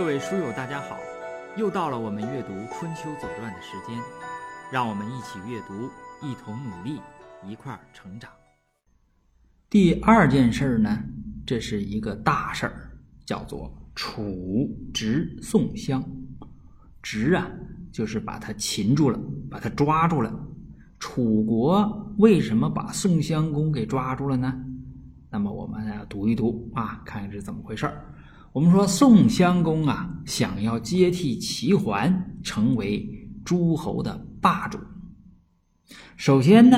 各位书友，大家好！又到了我们阅读《春秋左传》的时间，让我们一起阅读，一同努力，一块儿成长。第二件事呢，这是一个大事儿，叫做楚直宋襄。直啊，就是把他擒住了，把他抓住了。楚国为什么把宋襄公给抓住了呢？那么我们要读一读啊，看看是怎么回事儿。我们说宋襄公啊，想要接替齐桓，成为诸侯的霸主。首先呢，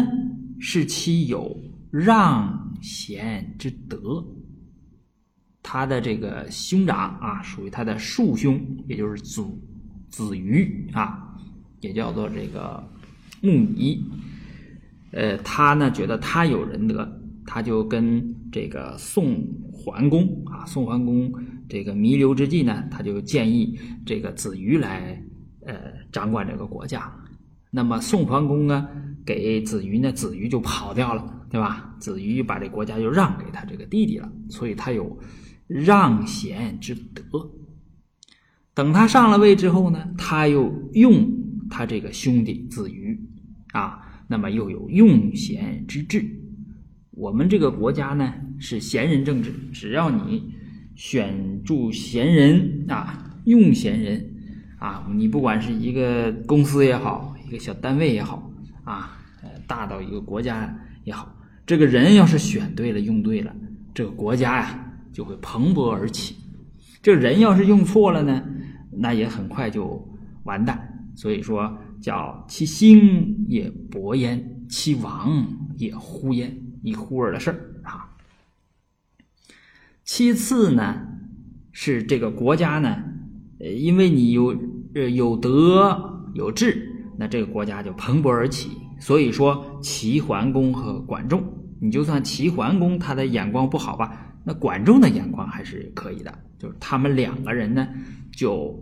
是其有让贤之德。他的这个兄长啊，属于他的庶兄，也就是子子瑜啊，也叫做这个穆仪。呃，他呢觉得他有仁德，他就跟这个宋桓公啊，宋桓公。这个弥留之际呢，他就建议这个子瑜来呃掌管这个国家。那么宋桓公呢给子瑜呢，子瑜就跑掉了，对吧？子瑜把这国家就让给他这个弟弟了，所以他有让贤之德。等他上了位之后呢，他又用他这个兄弟子瑜啊，那么又有用贤之志。我们这个国家呢是贤人政治，只要你。选住贤人啊，用贤人啊，你不管是一个公司也好，一个小单位也好啊，呃，大到一个国家也好，这个人要是选对了、用对了，这个国家呀就会蓬勃而起。这人要是用错了呢，那也很快就完蛋。所以说，叫其兴也勃焉，其亡也忽焉，一忽儿的事儿啊。其次呢，是这个国家呢，呃，因为你有呃有德有智，那这个国家就蓬勃而起。所以说，齐桓公和管仲，你就算齐桓公他的眼光不好吧，那管仲的眼光还是可以的。就是他们两个人呢，就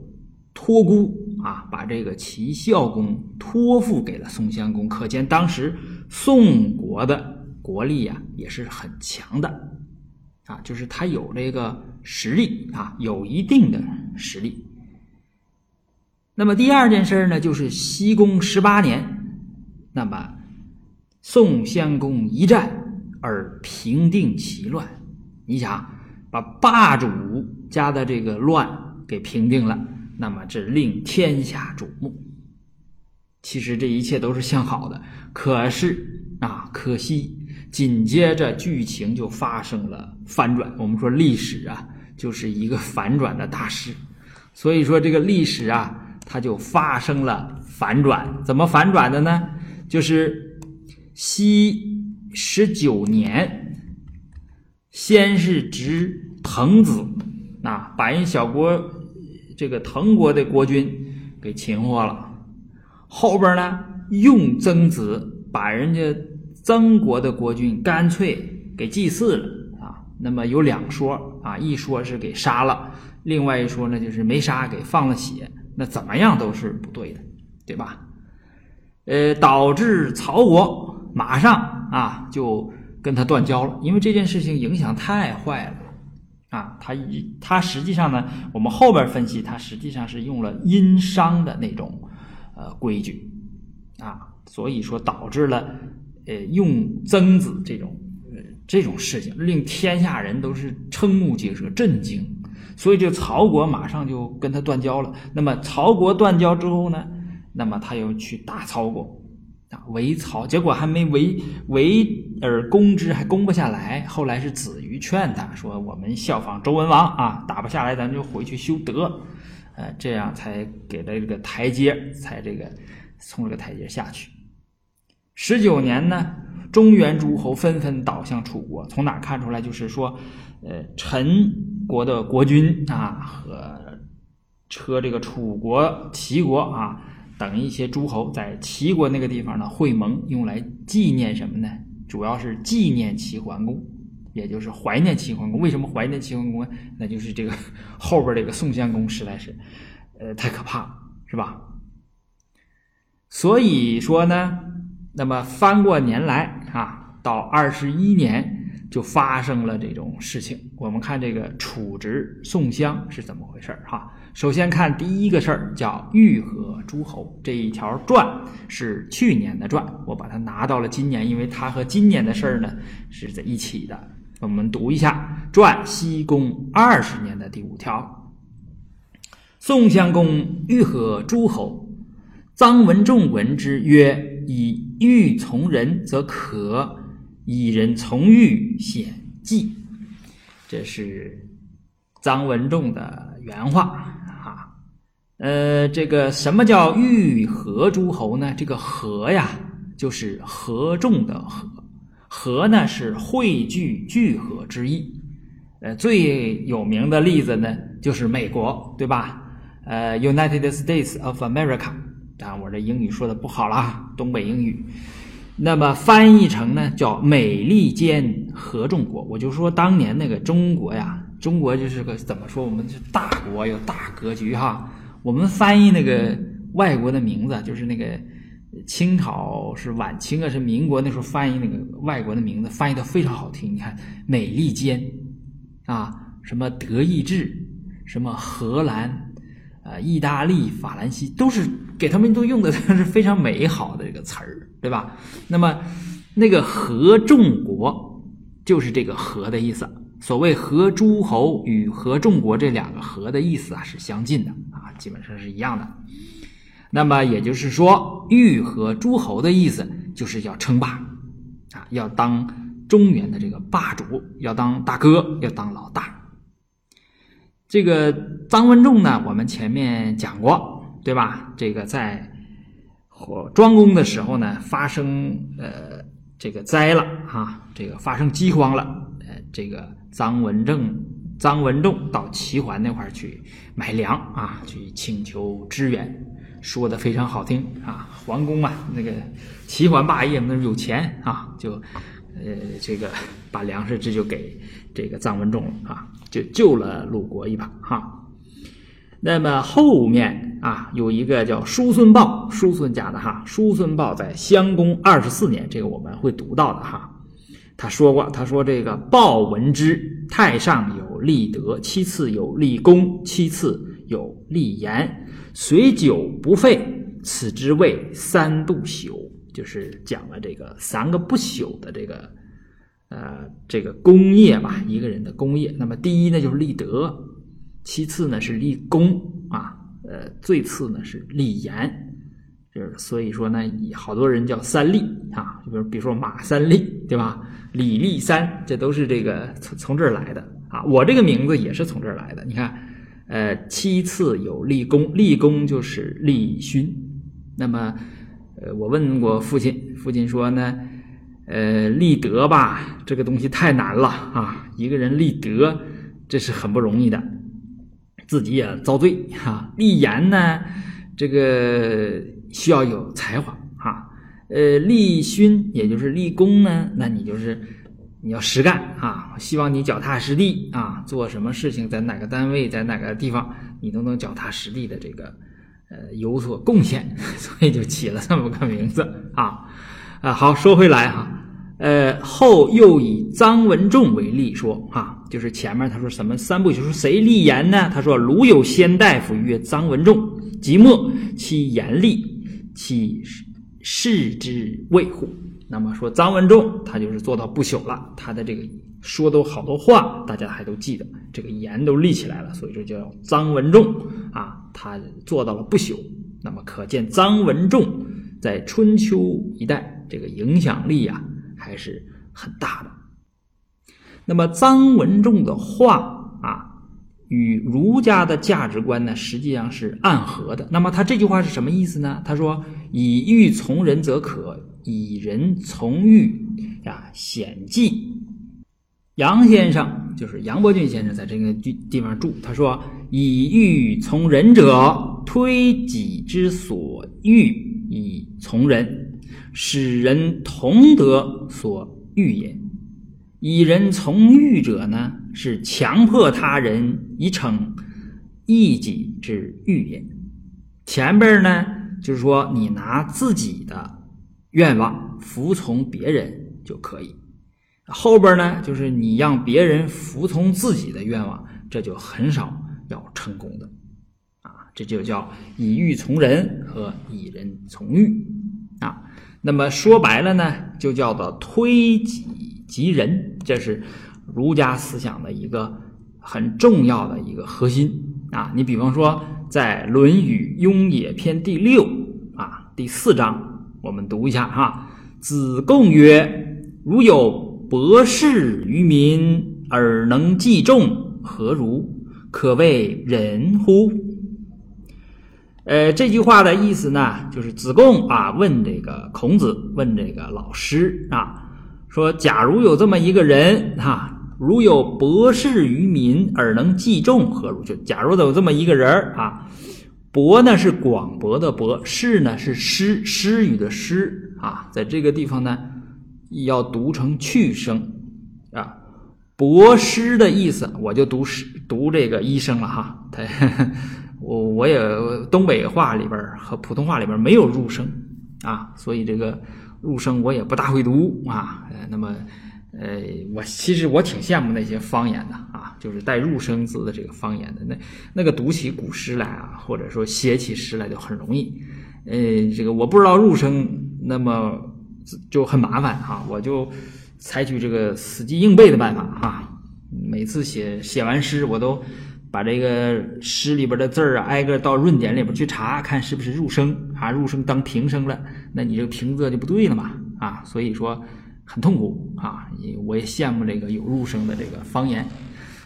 托孤啊，把这个齐孝公托付给了宋襄公。可见当时宋国的国力呀，也是很强的。啊，就是他有这个实力啊，有一定的实力。那么第二件事呢，就是西宫十八年，那么宋襄公一战而平定其乱。你想把霸主家的这个乱给平定了，那么这令天下瞩目。其实这一切都是向好的，可是啊，可惜。紧接着剧情就发生了反转。我们说历史啊，就是一个反转的大事，所以说这个历史啊，它就发生了反转。怎么反转的呢？就是西十九年，先是执滕子啊，把人小国这个滕国的国君给擒获了，后边呢用曾子把人家。曾国的国君干脆给祭祀了啊！那么有两说啊，一说是给杀了，另外一说呢就是没杀，给放了血。那怎么样都是不对的，对吧？呃，导致曹国马上啊就跟他断交了，因为这件事情影响太坏了啊！他一他实际上呢，我们后边分析，他实际上是用了殷商的那种呃规矩啊，所以说导致了。呃，用曾子这种呃这种事情，令天下人都是瞠目结舌、震惊，所以这曹国马上就跟他断交了。那么曹国断交之后呢，那么他又去打曹国啊，围曹，结果还没围围而攻之，还攻不下来。后来是子瑜劝他说：“我们效仿周文王啊，打不下来，咱就回去修德，呃，这样才给了这个台阶，才这个从这个台阶下去。”十九年呢，中原诸侯纷纷倒向楚国。从哪看出来？就是说，呃，陈国的国君啊，和车这个楚国、齐国啊等一些诸侯，在齐国那个地方呢会盟，用来纪念什么呢？主要是纪念齐桓公，也就是怀念齐桓公。为什么怀念齐桓公呢？那就是这个 后边这个宋襄公实在是，呃，太可怕了，是吧？所以说呢。那么翻过年来啊，到二十一年，就发生了这种事情。我们看这个处职宋襄是怎么回事儿哈。首先看第一个事儿，叫玉和诸侯这一条传是去年的传，我把它拿到了今年，因为它和今年的事儿呢是在一起的。我们读一下传西宫二十年的第五条：宋襄公欲和诸侯，臧文仲闻之曰：“以欲从人，则可；以人从欲，显计。”这是臧文仲的原话啊。呃，这个什么叫欲合诸侯呢？这个合呀，就是合众的合，合呢是汇聚聚合之意。呃，最有名的例子呢，就是美国，对吧？呃，United States of America。当然，我这英语说的不好啦，东北英语。那么翻译成呢，叫美利坚合众国。我就说当年那个中国呀，中国就是个怎么说？我们是大国，有大格局哈。我们翻译那个外国的名字，就是那个清朝是晚清啊，是民国那时候翻译那个外国的名字，翻译的非常好听。你看，美利坚啊，什么德意志，什么荷兰，啊，意大利、法兰西，都是给他们都用的 是非常美好的这个词儿，对吧？那么那个合众国就是这个合的意思。所谓合诸侯与合众国这两个合的意思啊是相近的啊，基本上是一样的。那么也就是说，欲合诸侯的意思就是要称霸啊，要当中原的这个霸主，要当大哥，要当老大。这个臧文仲呢，我们前面讲过，对吧？这个在庄公的时候呢，发生呃这个灾了啊，这个发生饥荒了，呃这个。臧文正、臧文仲到齐桓那块儿去买粮啊，去请求支援，说的非常好听啊。桓公啊，那个齐桓霸业那有钱啊，就呃这个把粮食这就给这个臧文仲了啊，就救了鲁国一把哈。那么后面啊有一个叫叔孙豹，叔孙家的哈，叔孙豹在襄公二十四年，这个我们会读到的哈。他说过：“他说这个鲍闻之，太上有立德，其次有立功，其次有立言，随久不废，此之谓三不朽。”就是讲了这个三个不朽的这个呃这个功业吧，一个人的功业。那么第一呢就是立德，其次呢是立功啊，呃最次呢是立言。就是所以说呢，好多人叫三立啊，就比如比如说马三立，对吧？李立三，这都是这个从从这儿来的啊。我这个名字也是从这儿来的。你看，呃，七次有立功，立功就是立勋。那么，呃，我问过父亲，父亲说呢，呃，立德吧，这个东西太难了啊。一个人立德，这是很不容易的，自己也遭罪哈。立言呢，这个。需要有才华哈，呃，立勋也就是立功呢，那你就是你要实干啊，希望你脚踏实地啊，做什么事情，在哪个单位，在哪个地方，你都能脚踏实地的这个呃有所贡献，所以就起了这么个名字啊啊，好说回来哈，呃，后又以臧文仲为例说啊，就是前面他说什么三部，就是谁立言呢？他说鲁有先大夫曰臧文仲，即墨其言立。其视之卫护，那么说臧文仲他就是做到不朽了，他的这个说的好多话，大家还都记得，这个言都立起来了，所以说叫臧文仲啊，他做到了不朽。那么可见臧文仲在春秋一代这个影响力啊还是很大的。那么臧文仲的话啊。与儒家的价值观呢，实际上是暗合的。那么他这句话是什么意思呢？他说：“以欲从人则可，以人从欲呀显计。”杨先生就是杨伯峻先生，在这个地地方住，他说：“以欲从人者，推己之所欲以从人，使人同德所欲也。以人从欲者呢？”是强迫他人以逞一己之欲也。前边呢，就是说你拿自己的愿望服从别人就可以后边呢，就是你让别人服从自己的愿望，这就很少要成功的，啊，这就叫以欲从人和以人从欲，啊，那么说白了呢，就叫做推己及人，这是儒家思想的一个很重要的一个核心啊。你比方说，在《论语·雍也篇》第六啊第四章，我们读一下哈。子贡曰：“如有。”博士于民而能济众，何如？可谓仁乎？呃，这句话的意思呢，就是子贡啊问这个孔子，问这个老师啊，说：假如有这么一个人哈，如有博士于民而能济众，何如？就假如有这么一个人啊，博呢是广博的博，士呢是诗诗语的诗啊，在这个地方呢。要读成去声，啊，博师的意思，我就读师读这个医生了哈。他，我我也东北话里边和普通话里边没有入声啊，所以这个入声我也不大会读啊。呃，那么，呃，我其实我挺羡慕那些方言的啊，就是带入声字的这个方言的，那那个读起古诗来啊，或者说写起诗来就很容易。呃，这个我不知道入声，那么。就很麻烦哈，我就采取这个死记硬背的办法哈。每次写写完诗，我都把这个诗里边的字儿啊，挨个到润点里边去查看是不是入声啊，入声当平声了，那你这个平仄就不对了嘛啊。所以说很痛苦啊。我也羡慕这个有入声的这个方言，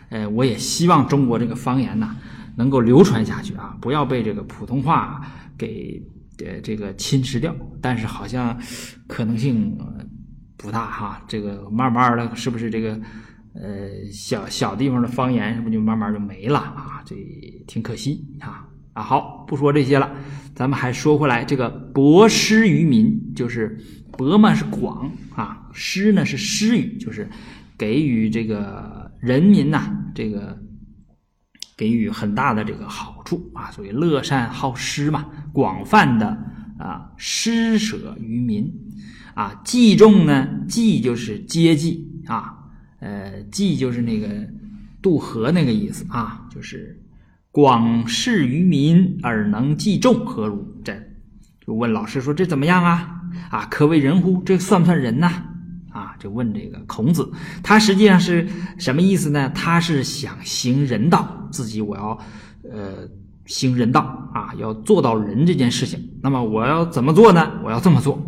呃，我也希望中国这个方言呐能够流传下去啊，不要被这个普通话给。呃，这个侵蚀掉，但是好像可能性不大哈。这个慢慢的，是不是这个呃小小地方的方言，是不是就慢慢就没了啊？这挺可惜啊啊！好，不说这些了，咱们还说回来，这个博施于民，就是博嘛是广啊，施呢是施予，就是给予这个人民呐，这个。给予很大的这个好处啊，所以乐善好施嘛，广泛的啊施舍于民啊，济众呢，济就是接济啊，呃，济就是那个渡河那个意思啊，就是广施于民而能济众，何如？这就问老师说这怎么样啊？啊，可谓人乎？这算不算人呐？啊，就问这个孔子，他实际上是什么意思呢？他是想行人道，自己我要呃行人道啊，要做到人这件事情。那么我要怎么做呢？我要这么做，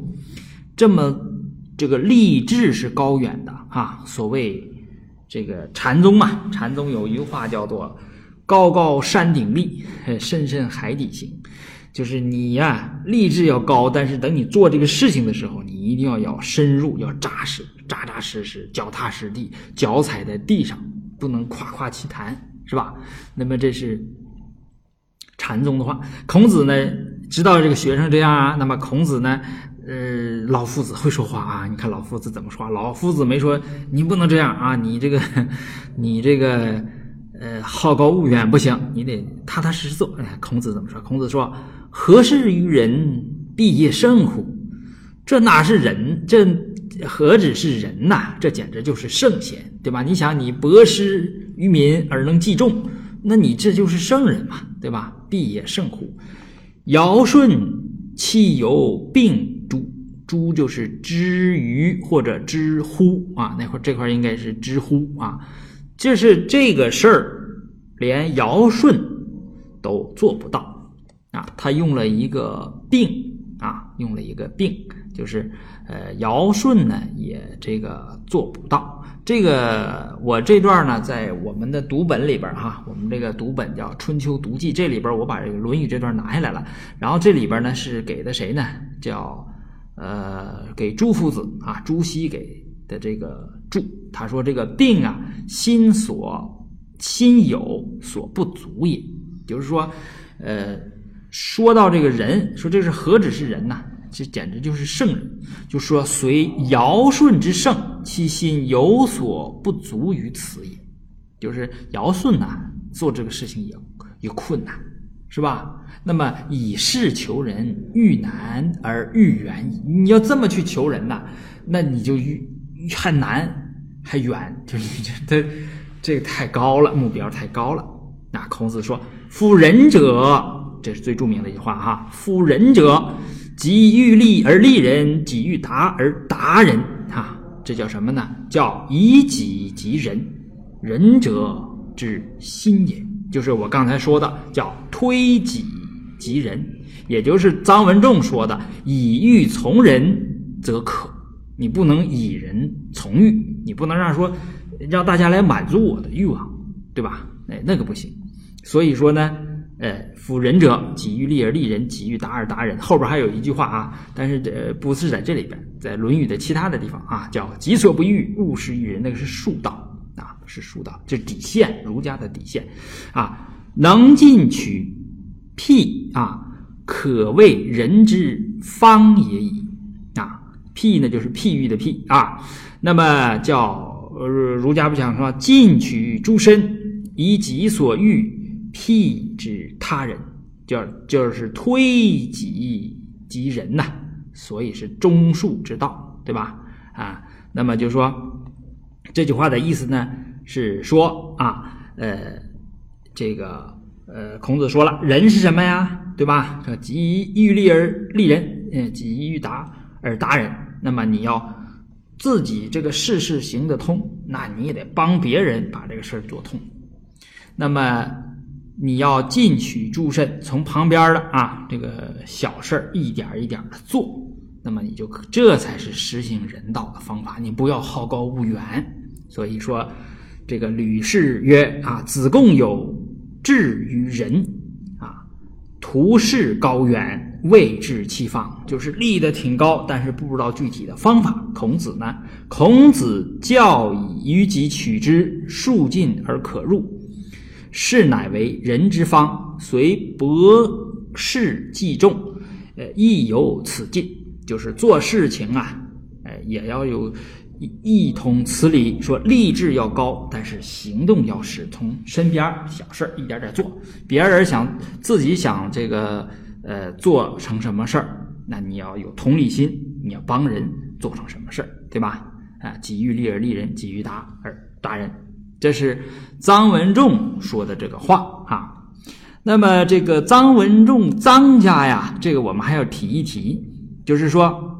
这么这个立志是高远的啊。所谓这个禅宗嘛，禅宗有一句话叫做“高高山顶立，深深海底行”。就是你呀，立志要高，但是等你做这个事情的时候，你一定要要深入，要扎实，扎扎实实，脚踏实地，脚踩在地上，不能夸夸其谈，是吧？那么这是禅宗的话。孔子呢，知道这个学生这样啊，那么孔子呢，呃，老夫子会说话啊。你看老夫子怎么说？老夫子没说你不能这样啊，你这个，你这个，呃，好高骛远不行，你得踏踏实实做。哎，孔子怎么说？孔子说。何事于人，必也圣乎？这哪是人？这何止是人呐？这简直就是圣贤，对吧？你想，你博施于民而能济众，那你这就是圣人嘛，对吧？必也圣乎？尧舜其有病诸？诸就是知于或者知乎啊？那块这块应该是知乎啊？就是这个事儿，连尧舜都做不到。啊，他用了一个病啊，用了一个病，就是呃，尧舜呢也这个做不到。这个我这段呢，在我们的读本里边哈，我们这个读本叫《春秋读记》，这里边我把这个《论语》这段拿下来了。然后这里边呢是给的谁呢？叫呃，给朱夫子啊，朱熹给的这个注。他说这个病啊，心所心有所不足也，就是说呃。说到这个人，说这是何止是人呐？这简直就是圣人。就说随尧舜之盛，其心有所不足于此也。就是尧舜呐，做这个事情也也困难，是吧？那么以事求人，遇难而遇远矣。你要这么去求人呐，那你就遇很难还远，就你这这这个太高了，目标太高了。那孔子说：“夫仁者，这是最著名的一句话哈。夫仁者，己欲立而立人，己欲达而达人。哈，这叫什么呢？叫以己及人。仁者之心也，就是我刚才说的，叫推己及人，也就是臧文仲说的‘以欲从人则可’。你不能以人从欲，你不能让说让大家来满足我的欲望，对吧？哎，那个不行。所以说呢，呃，夫仁者，己欲立而立人，己欲达而达人。后边还有一句话啊，但是这不是在这里边，在《论语》的其他的地方啊，叫“己所不欲，勿施于人”，那个是术道啊，是术道，这底线，儒家的底线啊。能进取辟啊，可谓人之方也已啊。辟呢，就是譬喻的譬啊。那么叫呃，儒家不讲说，进取诸身，以己所欲辟之他人，就就是推己及人呐。所以是中恕之道，对吧？啊，那么就说这句话的意思呢，是说啊，呃，这个呃，孔子说了，人是什么呀？对吧？这己欲立而立人，嗯，己欲达而达人。那么你要自己这个事事行得通，那你也得帮别人把这个事儿做通。那么你要进取诸身，从旁边的啊这个小事儿一点一点的做，那么你就这才是实行人道的方法。你不要好高骛远。所以说，这个吕氏曰啊，子贡有志于仁啊，图事高远。未知其方，就是立得挺高，但是不知道具体的方法。孔子呢？孔子教以于己取之，数尽而可入，是乃为人之方。随博士计重，呃，亦有此尽。就是做事情啊，哎，也要有一通此理。说立志要高，但是行动要实从身边小事一点点做。别人想自己想这个。呃，做成什么事儿，那你要有同理心，你要帮人做成什么事儿，对吧？啊，己欲立而立人，己欲达而达人，这是臧文仲说的这个话啊。那么这个臧文仲，臧家呀，这个我们还要提一提，就是说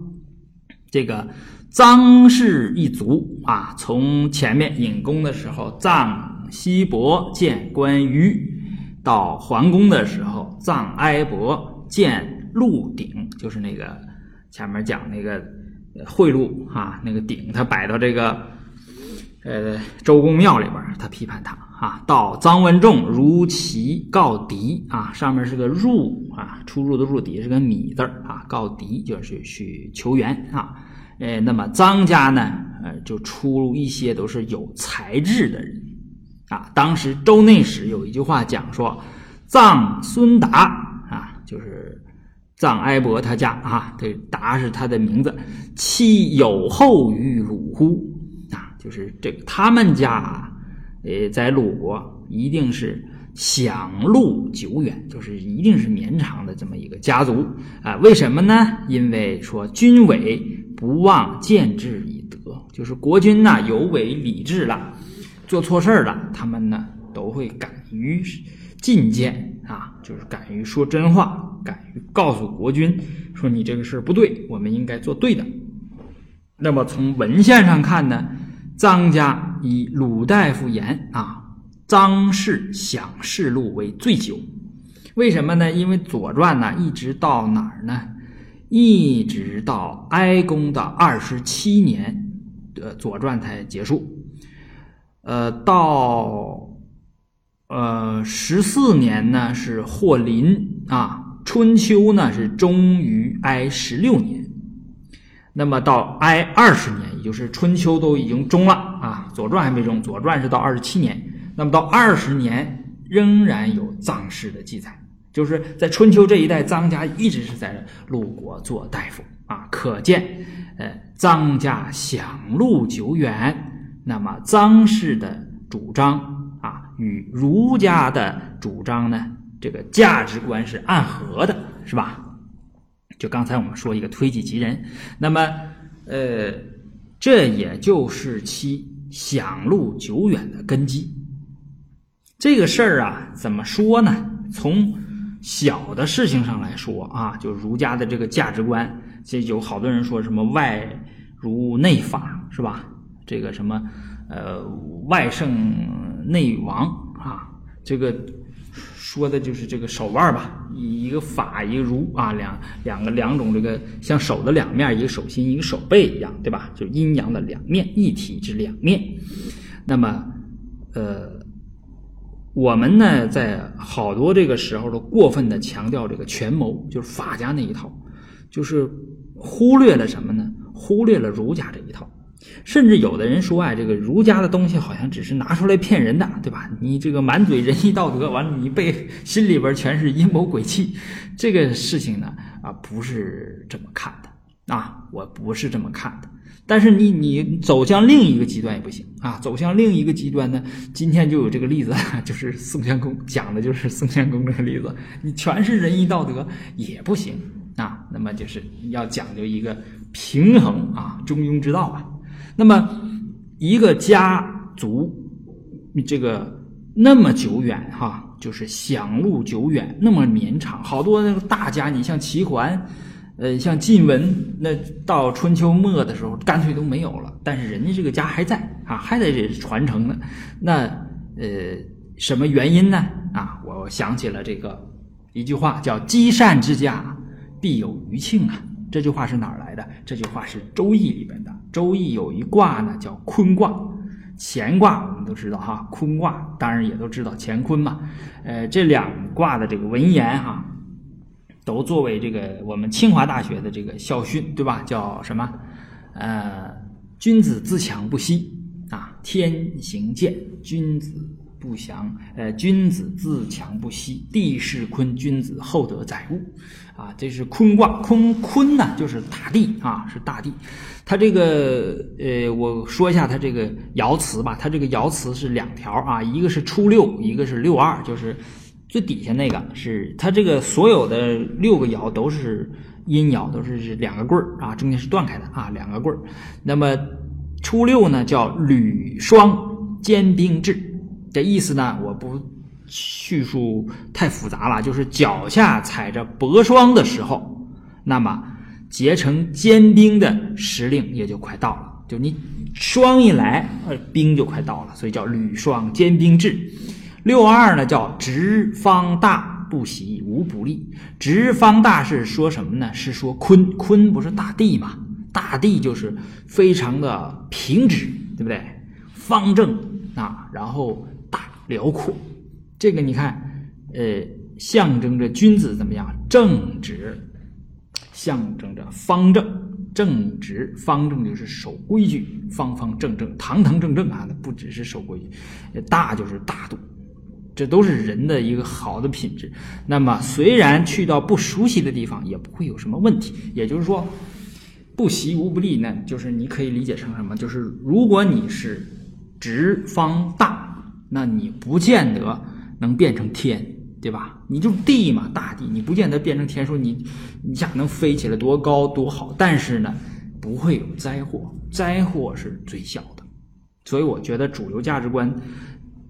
这个臧氏一族啊，从前面引弓的时候，臧西伯见关羽，到桓公的时候，臧哀伯。见鹿鼎，就是那个前面讲那个贿赂啊，那个鼎他摆到这个呃周公庙里边，他批判他啊。到臧文仲如其告敌啊，上面是个入啊，出入的入，底下是个米字啊，告敌就是去求援啊。呃，那么臧家呢，呃，就出入一些都是有才智的人啊。当时周内史有一句话讲说，臧孙达啊。就是臧哀伯他家啊，这达是他的名字。其有后于鲁乎？就是这个他们家，呃，在鲁国一定是享禄久远，就是一定是绵长的这么一个家族啊。为什么呢？因为说君委不忘见智以德，就是国君呐有违礼制了，做错事儿了，他们呢都会敢于进谏。啊，就是敢于说真话，敢于告诉国君说你这个事儿不对，我们应该做对的。那么从文献上看呢，臧家以鲁大夫言啊，臧氏享世禄为最久。为什么呢？因为《左传》呢一直到哪儿呢？一直到哀公的二十七年的《左传》才结束。呃，到。呃，十四年呢是霍林啊，春秋呢是终于哀十六年，那么到哀二十年，也就是春秋都已经终了啊，左传还没终，左传是到二十七年，那么到二十年仍然有臧氏的记载，就是在春秋这一代，臧家一直是在鲁国做大夫啊，可见呃臧家享禄久远，那么臧氏的主张啊。与儒家的主张呢，这个价值观是暗合的，是吧？就刚才我们说一个推己及人，那么，呃，这也就是其享路久远的根基。这个事儿啊，怎么说呢？从小的事情上来说啊，就儒家的这个价值观，这有好多人说什么外儒内法是吧？这个什么呃外圣内王啊，这个说的就是这个手腕吧，一一个法一个儒啊，两两个两种这个像手的两面，一个手心一个手背一样，对吧？就阴阳的两面，一体之两面。那么呃。我们呢，在好多这个时候都过分的强调这个权谋，就是法家那一套，就是忽略了什么呢？忽略了儒家这一套。甚至有的人说啊，这个儒家的东西好像只是拿出来骗人的，对吧？你这个满嘴仁义道德，完了你背心里边全是阴谋诡计，这个事情呢，啊，不是这么看的啊，我不是这么看的。但是你你走向另一个极端也不行啊！走向另一个极端呢？今天就有这个例子，就是宋襄公讲的就是宋襄公这个例子。你全是仁义道德也不行啊！那么就是要讲究一个平衡啊，中庸之道啊。那么一个家族，这个那么久远哈，就是享路久远，那么绵长，好多那个大家，你像齐桓。呃，像晋文，那到春秋末的时候，干脆都没有了。但是人家这个家还在啊，还在这传承呢。那呃，什么原因呢？啊，我想起了这个一句话，叫“积善之家，必有余庆”啊。这句话是哪儿来的？这句话是《周易》里边的。《周易》有一卦呢，叫坤卦，乾卦我们都知道哈，坤卦当然也都知道乾坤嘛。呃，这两卦的这个文言哈。都作为这个我们清华大学的这个校训，对吧？叫什么？呃，君子自强不息啊，天行健，君子不祥。呃，君子自强不息，地势坤，君子厚德载物。啊，这是坤卦，坤坤呢就是大地啊，是大地。它这个呃，我说一下它这个爻辞吧。它这个爻辞是两条啊，一个是初六，一个是六二，就是。最底下那个是它这个所有的六个爻都是阴爻，都是两个棍儿啊，中间是断开的啊，两个棍儿。那么初六呢叫履霜坚冰至，这意思呢我不叙述太复杂了，就是脚下踩着薄霜的时候，那么结成坚冰的时令也就快到了，就你霜一来，呃，冰就快到了，所以叫履霜坚冰至。六二呢叫直方大不喜无不利，直方大是说什么呢？是说坤坤不是大地嘛？大地就是非常的平直，对不对？方正啊，然后大辽阔，这个你看，呃，象征着君子怎么样？正直，象征着方正，正直方正就是守规矩，方方正正，堂堂正正啊，那不只是守规矩，大就是大度。这都是人的一个好的品质。那么，虽然去到不熟悉的地方，也不会有什么问题。也就是说，不习无不利。那就是你可以理解成什么？就是如果你是直方大，那你不见得能变成天，对吧？你就地嘛，大地，你不见得变成天。说你你想能飞起来多高多好，但是呢，不会有灾祸，灾祸是最小的。所以，我觉得主流价值观，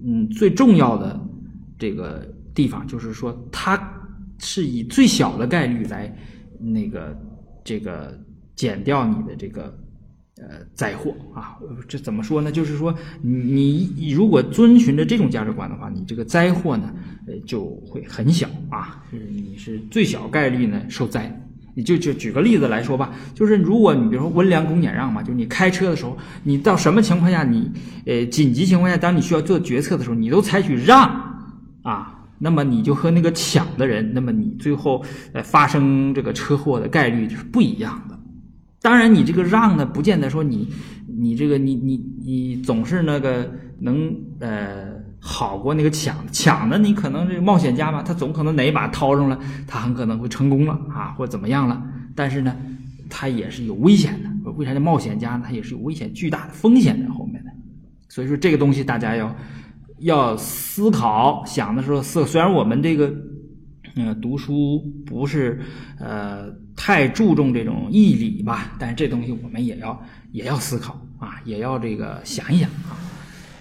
嗯，最重要的。这个地方就是说，它是以最小的概率来那个这个减掉你的这个呃灾祸啊。这怎么说呢？就是说，你你如果遵循着这种价值观的话，你这个灾祸呢，呃就会很小啊，就是你是最小概率呢受灾。你就就举个例子来说吧，就是如果你比如说温良恭俭让嘛，就你开车的时候，你到什么情况下，你呃紧急情况下，当你需要做决策的时候，你都采取让。啊，那么你就和那个抢的人，那么你最后呃发生这个车祸的概率就是不一样的。当然，你这个让呢，不见得说你你这个你你你总是那个能呃好过那个抢抢的，你可能这个冒险家嘛，他总可能哪一把掏上了，他很可能会成功了啊，或者怎么样了。但是呢，他也是有危险的。为啥叫冒险家呢？他也是有危险巨大的风险在后面的。所以说这个东西大家要。要思考想的时候，思虽然我们这个，嗯，读书不是呃太注重这种义理吧，但是这东西我们也要也要思考啊。也要这个想一想啊。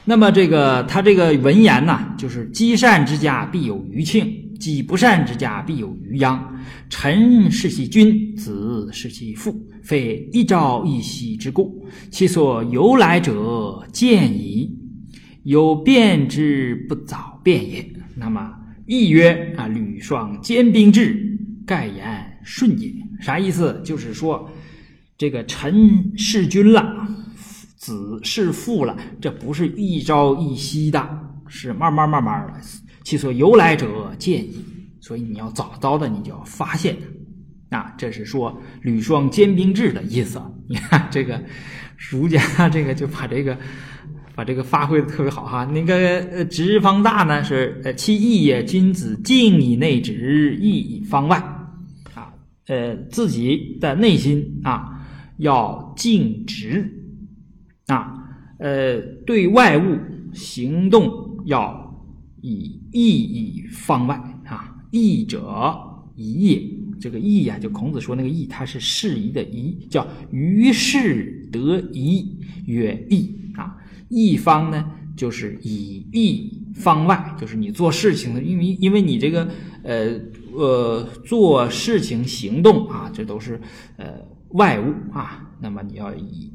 那么这个他这个文言呢，就是积善之家必有余庆，积不善之家必有余殃。臣是其君，子是其父，非一朝一夕之故，其所由来者见矣。有变之不早变也。那么亦曰啊，吕双兼兵制，盖言顺也。啥意思？就是说这个臣弑君了。子弑父了，这不是一朝一夕的，是慢慢慢慢的。其所由来者见矣，所以你要早早的，你就要发现它。啊，这是说吕双兼兵制的意思。你看这个儒家这个就把这个把这个发挥的特别好哈。那个呃，直方大呢是呃，其义也，君子敬以内直，义以方外。啊，呃，自己的内心啊要敬直。啊，呃，对外物行动要以义以方外啊，义者宜也。这个义呀，就孔子说那个义，它是适宜的宜，叫于事得宜曰义啊。一方呢，就是以一方外，就是你做事情的，因为因为你这个呃呃做事情行动啊，这都是呃外物啊，那么你要以。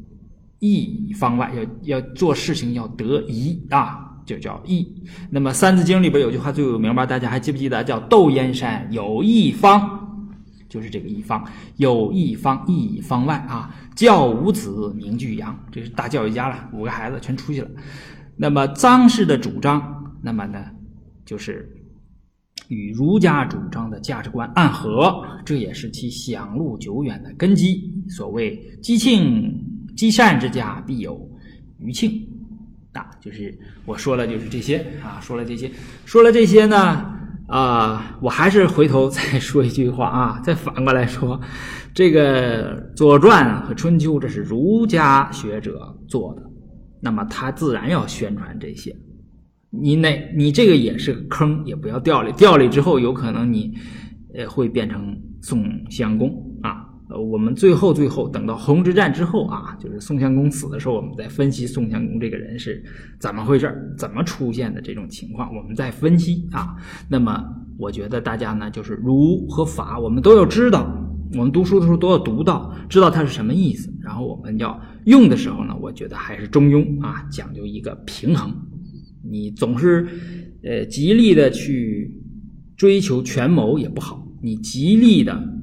一方外，要要做事情要得一啊，就叫义。那么《三字经》里边有句话最有名吧？大家还记不记得？叫“窦燕山有义方”，就是这个一方，有一方，一方外啊。教五子名俱扬，这是大教育家了，五个孩子全出去了。那么臧氏的主张，那么呢，就是与儒家主张的价值观暗合，这也是其享禄久远的根基。所谓积庆。积善之家必有余庆，啊，就是我说了，就是这些啊，说了这些，说了这些呢，啊，我还是回头再 说一句话啊，再反过来说，这个《左传》和《春秋》，这是儒家学者做的，那么他自然要宣传这些，你那，你这个也是个坑，也不要掉里，掉里之后有可能你，呃，会变成宋襄公。呃，我们最后最后等到洪之战之后啊，就是宋襄公死的时候，我们再分析宋襄公这个人是怎么回事怎么出现的这种情况，我们再分析啊。那么我觉得大家呢，就是儒和法，我们都要知道，我们读书的时候都要读到，知道它是什么意思。然后我们要用的时候呢，我觉得还是中庸啊，讲究一个平衡。你总是呃极力的去追求权谋也不好，你极力的。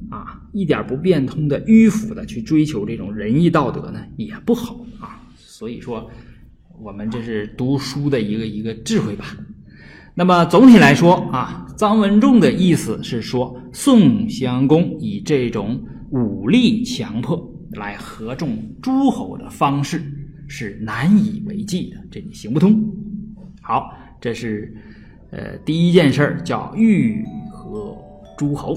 一点不变通的迂腐的去追求这种仁义道德呢，也不好啊。所以说，我们这是读书的一个一个智慧吧。那么总体来说啊，臧文仲的意思是说，宋襄公以这种武力强迫来合众诸侯的方式是难以为继的，这你行不通。好，这是呃第一件事，叫欲和诸侯。